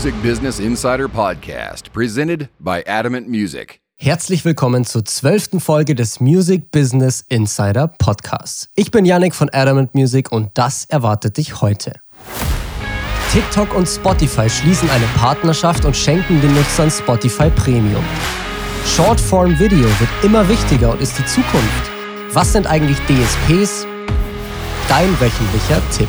Music Business Insider Podcast, presented by Adamant Music. Herzlich willkommen zur zwölften Folge des Music Business Insider Podcasts. Ich bin Yannick von Adamant Music und das erwartet dich heute. TikTok und Spotify schließen eine Partnerschaft und schenken den Nutzern Spotify Premium. Shortform Video wird immer wichtiger und ist die Zukunft. Was sind eigentlich DSPs? Dein wöchentlicher Tipp.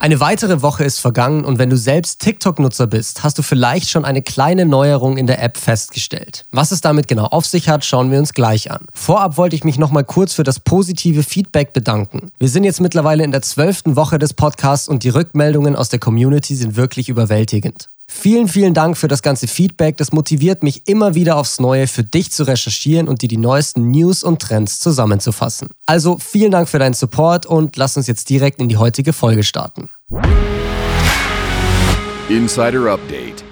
Eine weitere Woche ist vergangen und wenn du selbst TikTok-Nutzer bist, hast du vielleicht schon eine kleine Neuerung in der App festgestellt. Was es damit genau auf sich hat, schauen wir uns gleich an. Vorab wollte ich mich nochmal kurz für das positive Feedback bedanken. Wir sind jetzt mittlerweile in der zwölften Woche des Podcasts und die Rückmeldungen aus der Community sind wirklich überwältigend. Vielen, vielen Dank für das ganze Feedback. Das motiviert mich immer wieder aufs Neue für dich zu recherchieren und dir die neuesten News und Trends zusammenzufassen. Also vielen Dank für deinen Support und lass uns jetzt direkt in die heutige Folge starten. Insider Update.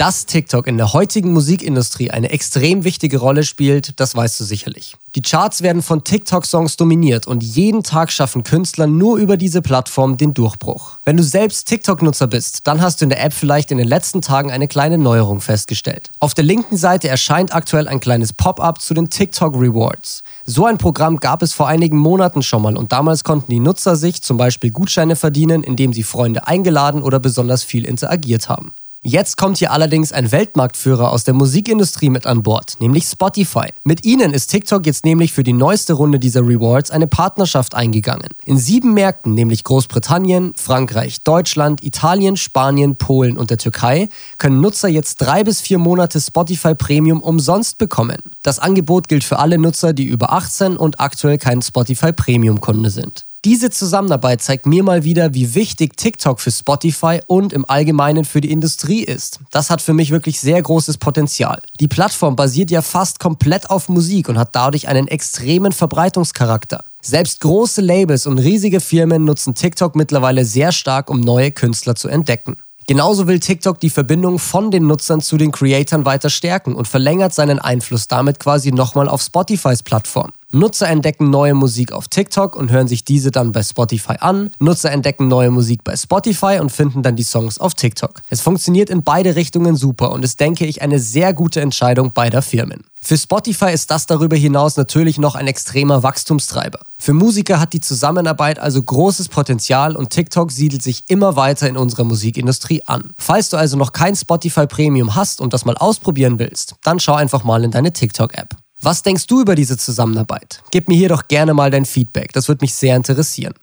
Dass TikTok in der heutigen Musikindustrie eine extrem wichtige Rolle spielt, das weißt du sicherlich. Die Charts werden von TikTok-Songs dominiert und jeden Tag schaffen Künstler nur über diese Plattform den Durchbruch. Wenn du selbst TikTok-Nutzer bist, dann hast du in der App vielleicht in den letzten Tagen eine kleine Neuerung festgestellt. Auf der linken Seite erscheint aktuell ein kleines Pop-up zu den TikTok Rewards. So ein Programm gab es vor einigen Monaten schon mal und damals konnten die Nutzer sich zum Beispiel Gutscheine verdienen, indem sie Freunde eingeladen oder besonders viel interagiert haben. Jetzt kommt hier allerdings ein Weltmarktführer aus der Musikindustrie mit an Bord, nämlich Spotify. Mit ihnen ist TikTok jetzt nämlich für die neueste Runde dieser Rewards eine Partnerschaft eingegangen. In sieben Märkten, nämlich Großbritannien, Frankreich, Deutschland, Italien, Spanien, Polen und der Türkei, können Nutzer jetzt drei bis vier Monate Spotify Premium umsonst bekommen. Das Angebot gilt für alle Nutzer, die über 18 und aktuell kein Spotify Premium Kunde sind. Diese Zusammenarbeit zeigt mir mal wieder, wie wichtig TikTok für Spotify und im Allgemeinen für die Industrie ist. Das hat für mich wirklich sehr großes Potenzial. Die Plattform basiert ja fast komplett auf Musik und hat dadurch einen extremen Verbreitungscharakter. Selbst große Labels und riesige Firmen nutzen TikTok mittlerweile sehr stark, um neue Künstler zu entdecken. Genauso will TikTok die Verbindung von den Nutzern zu den Creatoren weiter stärken und verlängert seinen Einfluss damit quasi nochmal auf Spotifys Plattform. Nutzer entdecken neue Musik auf TikTok und hören sich diese dann bei Spotify an. Nutzer entdecken neue Musik bei Spotify und finden dann die Songs auf TikTok. Es funktioniert in beide Richtungen super und ist, denke ich, eine sehr gute Entscheidung beider Firmen. Für Spotify ist das darüber hinaus natürlich noch ein extremer Wachstumstreiber. Für Musiker hat die Zusammenarbeit also großes Potenzial und TikTok siedelt sich immer weiter in unserer Musikindustrie an. Falls du also noch kein Spotify Premium hast und das mal ausprobieren willst, dann schau einfach mal in deine TikTok-App. Was denkst du über diese Zusammenarbeit? Gib mir hier doch gerne mal dein Feedback, das würde mich sehr interessieren.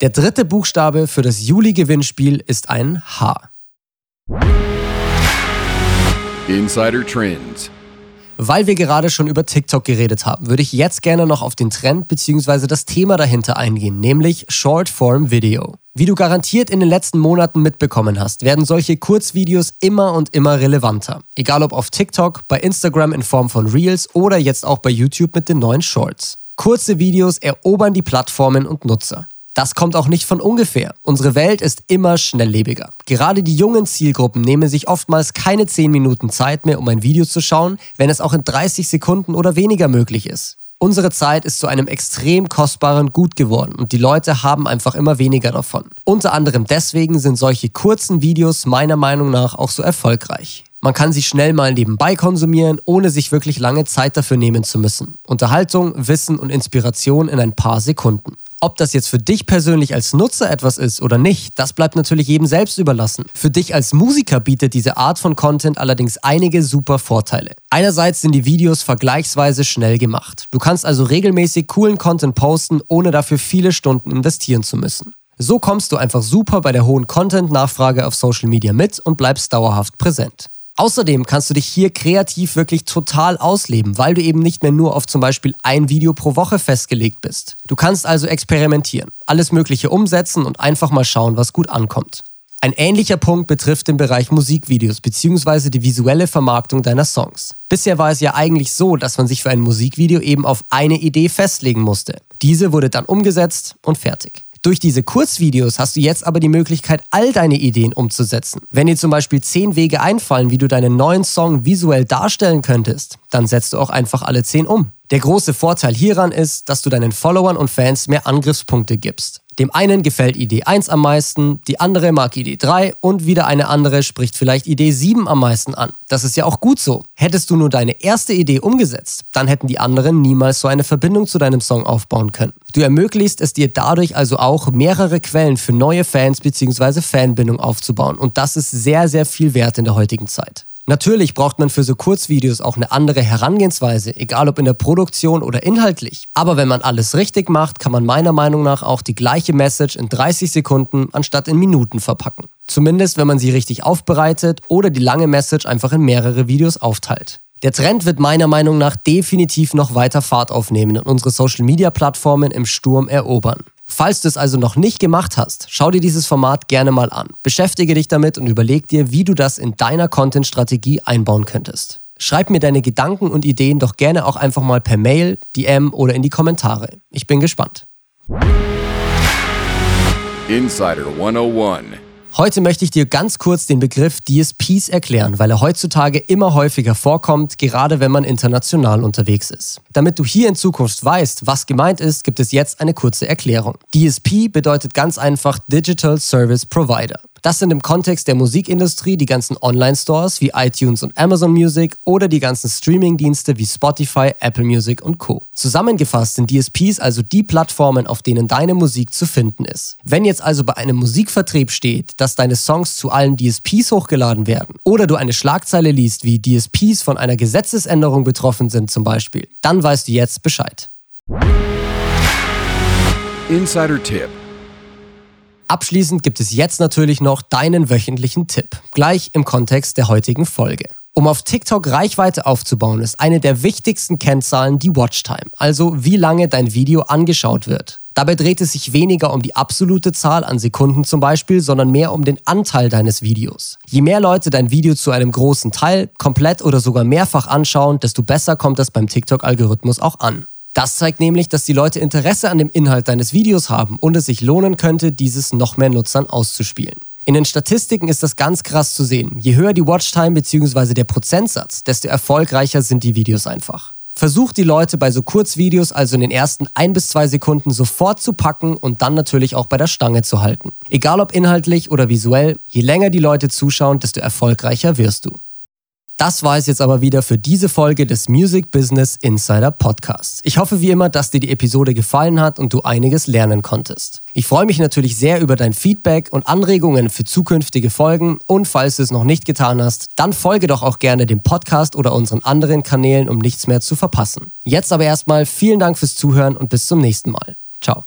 Der dritte Buchstabe für das Juli-Gewinnspiel ist ein H. Insider Trends. Weil wir gerade schon über TikTok geredet haben, würde ich jetzt gerne noch auf den Trend bzw. das Thema dahinter eingehen, nämlich Short-Form Video. Wie du garantiert in den letzten Monaten mitbekommen hast, werden solche Kurzvideos immer und immer relevanter. Egal ob auf TikTok, bei Instagram in Form von Reels oder jetzt auch bei YouTube mit den neuen Shorts. Kurze Videos erobern die Plattformen und Nutzer. Das kommt auch nicht von ungefähr. Unsere Welt ist immer schnelllebiger. Gerade die jungen Zielgruppen nehmen sich oftmals keine 10 Minuten Zeit mehr, um ein Video zu schauen, wenn es auch in 30 Sekunden oder weniger möglich ist. Unsere Zeit ist zu einem extrem kostbaren Gut geworden und die Leute haben einfach immer weniger davon. Unter anderem deswegen sind solche kurzen Videos meiner Meinung nach auch so erfolgreich. Man kann sie schnell mal nebenbei konsumieren, ohne sich wirklich lange Zeit dafür nehmen zu müssen. Unterhaltung, Wissen und Inspiration in ein paar Sekunden. Ob das jetzt für dich persönlich als Nutzer etwas ist oder nicht, das bleibt natürlich jedem selbst überlassen. Für dich als Musiker bietet diese Art von Content allerdings einige super Vorteile. Einerseits sind die Videos vergleichsweise schnell gemacht. Du kannst also regelmäßig coolen Content posten, ohne dafür viele Stunden investieren zu müssen. So kommst du einfach super bei der hohen Content-Nachfrage auf Social Media mit und bleibst dauerhaft präsent. Außerdem kannst du dich hier kreativ wirklich total ausleben, weil du eben nicht mehr nur auf zum Beispiel ein Video pro Woche festgelegt bist. Du kannst also experimentieren, alles Mögliche umsetzen und einfach mal schauen, was gut ankommt. Ein ähnlicher Punkt betrifft den Bereich Musikvideos bzw. die visuelle Vermarktung deiner Songs. Bisher war es ja eigentlich so, dass man sich für ein Musikvideo eben auf eine Idee festlegen musste. Diese wurde dann umgesetzt und fertig. Durch diese Kurzvideos hast du jetzt aber die Möglichkeit, all deine Ideen umzusetzen. Wenn dir zum Beispiel zehn Wege einfallen, wie du deinen neuen Song visuell darstellen könntest, dann setzt du auch einfach alle zehn um. Der große Vorteil hieran ist, dass du deinen Followern und Fans mehr Angriffspunkte gibst. Dem einen gefällt Idee 1 am meisten, die andere mag Idee 3 und wieder eine andere spricht vielleicht Idee 7 am meisten an. Das ist ja auch gut so. Hättest du nur deine erste Idee umgesetzt, dann hätten die anderen niemals so eine Verbindung zu deinem Song aufbauen können. Du ermöglichst es dir dadurch also auch, mehrere Quellen für neue Fans bzw. Fanbindung aufzubauen und das ist sehr, sehr viel wert in der heutigen Zeit. Natürlich braucht man für so Kurzvideos auch eine andere Herangehensweise, egal ob in der Produktion oder inhaltlich. Aber wenn man alles richtig macht, kann man meiner Meinung nach auch die gleiche Message in 30 Sekunden anstatt in Minuten verpacken. Zumindest wenn man sie richtig aufbereitet oder die lange Message einfach in mehrere Videos aufteilt. Der Trend wird meiner Meinung nach definitiv noch weiter Fahrt aufnehmen und unsere Social-Media-Plattformen im Sturm erobern. Falls du es also noch nicht gemacht hast, schau dir dieses Format gerne mal an. Beschäftige dich damit und überleg dir, wie du das in deiner Content-Strategie einbauen könntest. Schreib mir deine Gedanken und Ideen doch gerne auch einfach mal per Mail, DM oder in die Kommentare. Ich bin gespannt. Insider 101 Heute möchte ich dir ganz kurz den Begriff DSPs erklären, weil er heutzutage immer häufiger vorkommt, gerade wenn man international unterwegs ist. Damit du hier in Zukunft weißt, was gemeint ist, gibt es jetzt eine kurze Erklärung. DSP bedeutet ganz einfach Digital Service Provider. Das sind im Kontext der Musikindustrie die ganzen Online-Stores wie iTunes und Amazon Music oder die ganzen Streaming-Dienste wie Spotify, Apple Music und Co. Zusammengefasst sind DSPs also die Plattformen, auf denen deine Musik zu finden ist. Wenn jetzt also bei einem Musikvertrieb steht, dass deine Songs zu allen DSPs hochgeladen werden oder du eine Schlagzeile liest, wie DSPs von einer Gesetzesänderung betroffen sind zum Beispiel, dann weißt du jetzt Bescheid. Insider-Tipp Abschließend gibt es jetzt natürlich noch deinen wöchentlichen Tipp, gleich im Kontext der heutigen Folge. Um auf TikTok Reichweite aufzubauen, ist eine der wichtigsten Kennzahlen die Watchtime, also wie lange dein Video angeschaut wird. Dabei dreht es sich weniger um die absolute Zahl an Sekunden zum Beispiel, sondern mehr um den Anteil deines Videos. Je mehr Leute dein Video zu einem großen Teil, komplett oder sogar mehrfach anschauen, desto besser kommt es beim TikTok-Algorithmus auch an. Das zeigt nämlich, dass die Leute Interesse an dem Inhalt deines Videos haben und es sich lohnen könnte, dieses noch mehr Nutzern auszuspielen. In den Statistiken ist das ganz krass zu sehen. Je höher die Watchtime bzw. der Prozentsatz, desto erfolgreicher sind die Videos einfach. Versucht die Leute bei so Kurzvideos also in den ersten ein bis zwei Sekunden sofort zu packen und dann natürlich auch bei der Stange zu halten. Egal ob inhaltlich oder visuell, je länger die Leute zuschauen, desto erfolgreicher wirst du. Das war es jetzt aber wieder für diese Folge des Music Business Insider Podcasts. Ich hoffe wie immer, dass dir die Episode gefallen hat und du einiges lernen konntest. Ich freue mich natürlich sehr über dein Feedback und Anregungen für zukünftige Folgen und falls du es noch nicht getan hast, dann folge doch auch gerne dem Podcast oder unseren anderen Kanälen, um nichts mehr zu verpassen. Jetzt aber erstmal vielen Dank fürs Zuhören und bis zum nächsten Mal. Ciao.